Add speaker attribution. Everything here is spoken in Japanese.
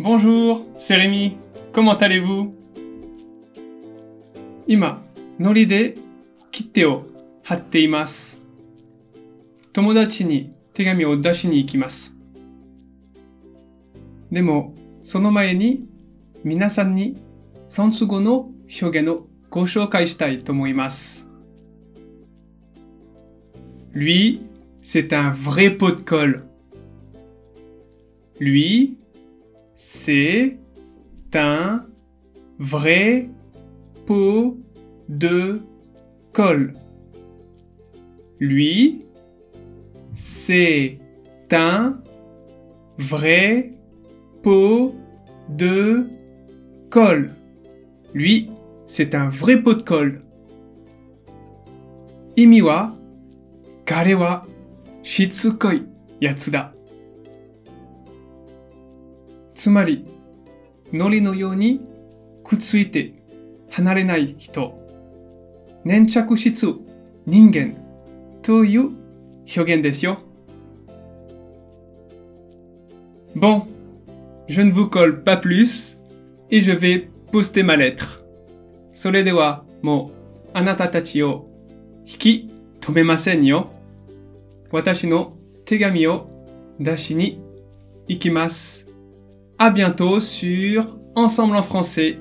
Speaker 1: Bonjour, c'est Rémi. Comment allez-vous 今、ノリで切手を貼っています。友達に手紙を出しに行きます。でも、その前に皆さんにフランス語の表現をご紹介したいと思います。Lui, c'est un vrai pot de colle. Lui, C'est un vrai pot de colle. Lui, c'est un vrai pot de colle. Lui, c'est un vrai pot de colle. Imiwa, karewa, shitsukoi yatsuda. つまり、糊のようにくっついて離れない人、粘着質人間という表現ですよ。Bon, je ne vous colle pas plus et je vais poster ma lettre. それではもうあなたたちを引き止めませんよ。私の手紙を出しに行きます。À bientôt sur Ensemble en français